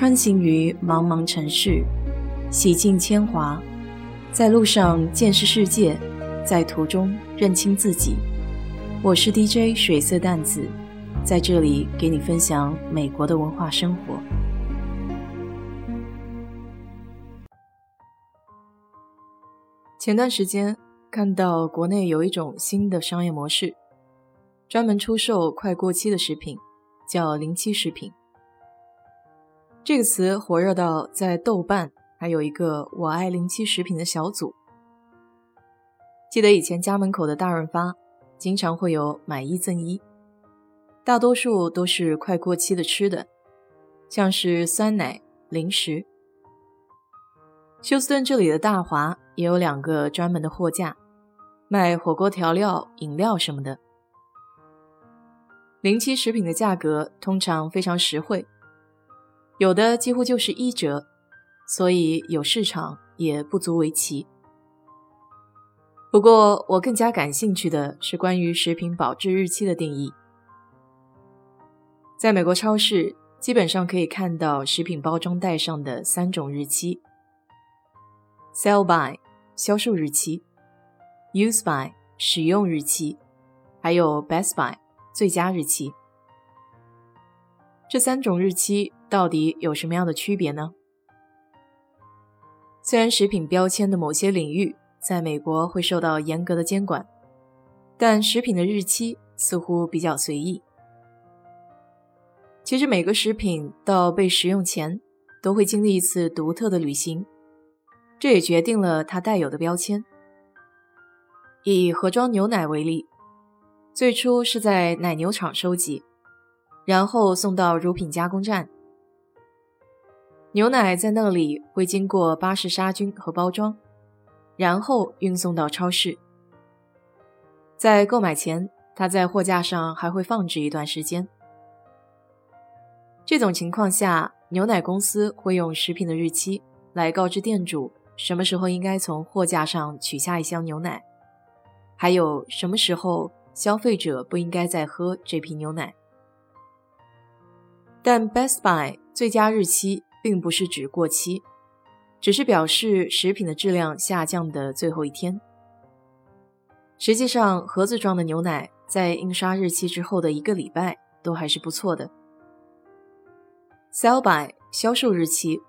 穿行于茫茫城市，洗尽铅华，在路上见识世界，在途中认清自己。我是 DJ 水色淡子，在这里给你分享美国的文化生活。前段时间看到国内有一种新的商业模式，专门出售快过期的食品，叫临期食品。这个词火热到在豆瓣还有一个“我爱零七食品”的小组。记得以前家门口的大润发经常会有买一赠一，大多数都是快过期的吃的，像是酸奶、零食。休斯顿这里的大华也有两个专门的货架，卖火锅调料、饮料什么的。零七食品的价格通常非常实惠。有的几乎就是一折，所以有市场也不足为奇。不过，我更加感兴趣的是关于食品保质日期的定义。在美国超市，基本上可以看到食品包装袋上的三种日期：sell by（ 销售日期）、use by（ 使用日期）还有 best by（ 最佳日期）。这三种日期。到底有什么样的区别呢？虽然食品标签的某些领域在美国会受到严格的监管，但食品的日期似乎比较随意。其实每个食品到被食用前都会经历一次独特的旅行，这也决定了它带有的标签。以盒装牛奶为例，最初是在奶牛场收集，然后送到乳品加工站。牛奶在那里会经过巴氏杀菌和包装，然后运送到超市。在购买前，它在货架上还会放置一段时间。这种情况下，牛奶公司会用食品的日期来告知店主什么时候应该从货架上取下一箱牛奶，还有什么时候消费者不应该再喝这瓶牛奶。但 Best Buy 最佳日期。并不是指过期，只是表示食品的质量下降的最后一天。实际上，盒子装的牛奶在印刷日期之后的一个礼拜都还是不错的。Sell by 销售日期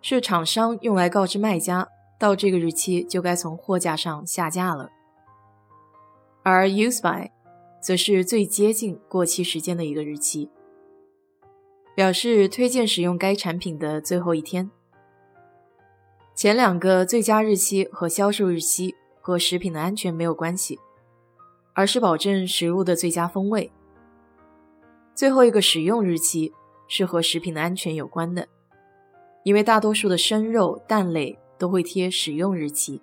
是厂商用来告知卖家，到这个日期就该从货架上下架了。而 Use by 则是最接近过期时间的一个日期。表示推荐使用该产品的最后一天。前两个最佳日期和销售日期和食品的安全没有关系，而是保证食物的最佳风味。最后一个使用日期是和食品的安全有关的，因为大多数的生肉、蛋类都会贴使用日期。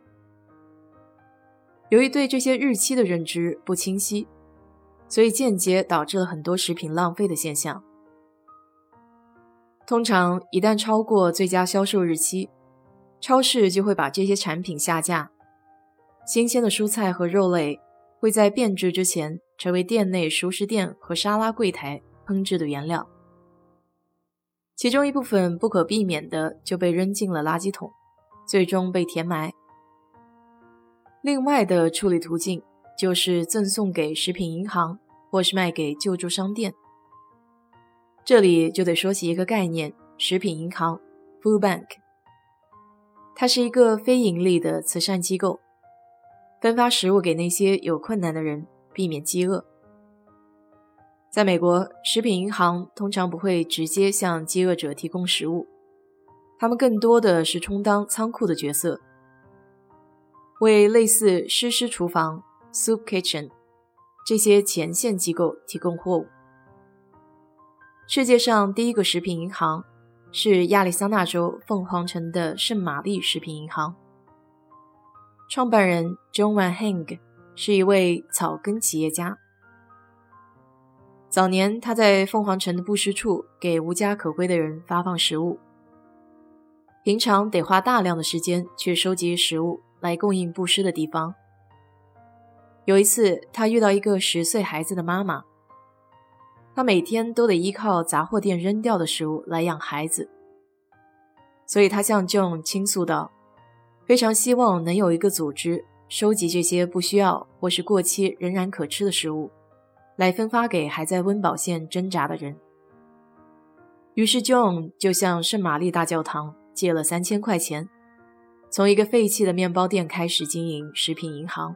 由于对这些日期的认知不清晰，所以间接导致了很多食品浪费的现象。通常，一旦超过最佳销售日期，超市就会把这些产品下架。新鲜的蔬菜和肉类会在变质之前成为店内熟食店和沙拉柜台烹制的原料，其中一部分不可避免的就被扔进了垃圾桶，最终被填埋。另外的处理途径就是赠送给食品银行，或是卖给救助商店。这里就得说起一个概念：食品银行 （Food Bank）。它是一个非盈利的慈善机构，分发食物给那些有困难的人，避免饥饿。在美国，食品银行通常不会直接向饥饿者提供食物，他们更多的是充当仓库的角色，为类似诗诗厨房 （Soup Kitchen） 这些前线机构提供货物。世界上第一个食品银行是亚利桑那州凤凰城的圣玛丽食品银行。创办人 John Van Heng 是一位草根企业家。早年他在凤凰城的布施处给无家可归的人发放食物，平常得花大量的时间去收集食物来供应布施的地方。有一次，他遇到一个十岁孩子的妈妈。他每天都得依靠杂货店扔掉的食物来养孩子，所以他向 John 倾诉道：“非常希望能有一个组织收集这些不需要或是过期仍然可吃的食物，来分发给还在温饱线挣扎的人。”于是 John 就向圣玛丽大教堂借了三千块钱，从一个废弃的面包店开始经营食品银行。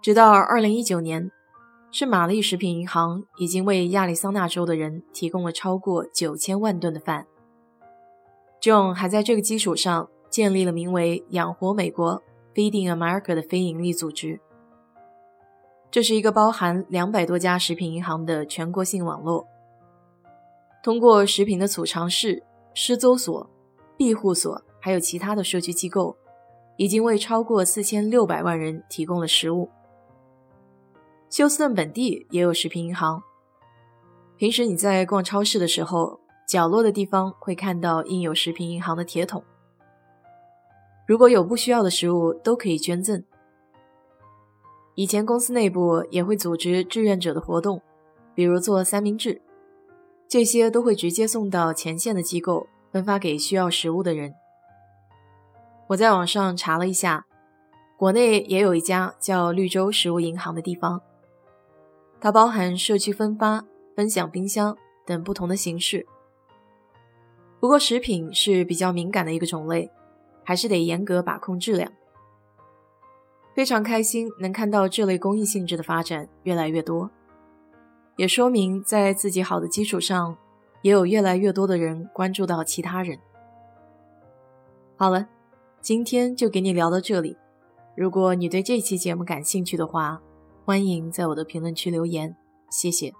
直到二零一九年，圣玛丽食品银行已经为亚利桑那州的人提供了超过九千万吨的饭。John 还在这个基础上建立了名为“养活美国 ”（Feeding America） 的非营利组织。这是一个包含两百多家食品银行的全国性网络。通过食品的储藏室、施粥所、庇护所，还有其他的社区机构，已经为超过四千六百万人提供了食物。休斯顿本地也有食品银行。平时你在逛超市的时候。角落的地方会看到印有食品银行的铁桶。如果有不需要的食物，都可以捐赠。以前公司内部也会组织志愿者的活动，比如做三明治，这些都会直接送到前线的机构，分发给需要食物的人。我在网上查了一下，国内也有一家叫绿洲食物银行的地方，它包含社区分发、分享冰箱等不同的形式。不过，食品是比较敏感的一个种类，还是得严格把控质量。非常开心能看到这类公益性质的发展越来越多，也说明在自己好的基础上，也有越来越多的人关注到其他人。好了，今天就给你聊到这里。如果你对这期节目感兴趣的话，欢迎在我的评论区留言，谢谢。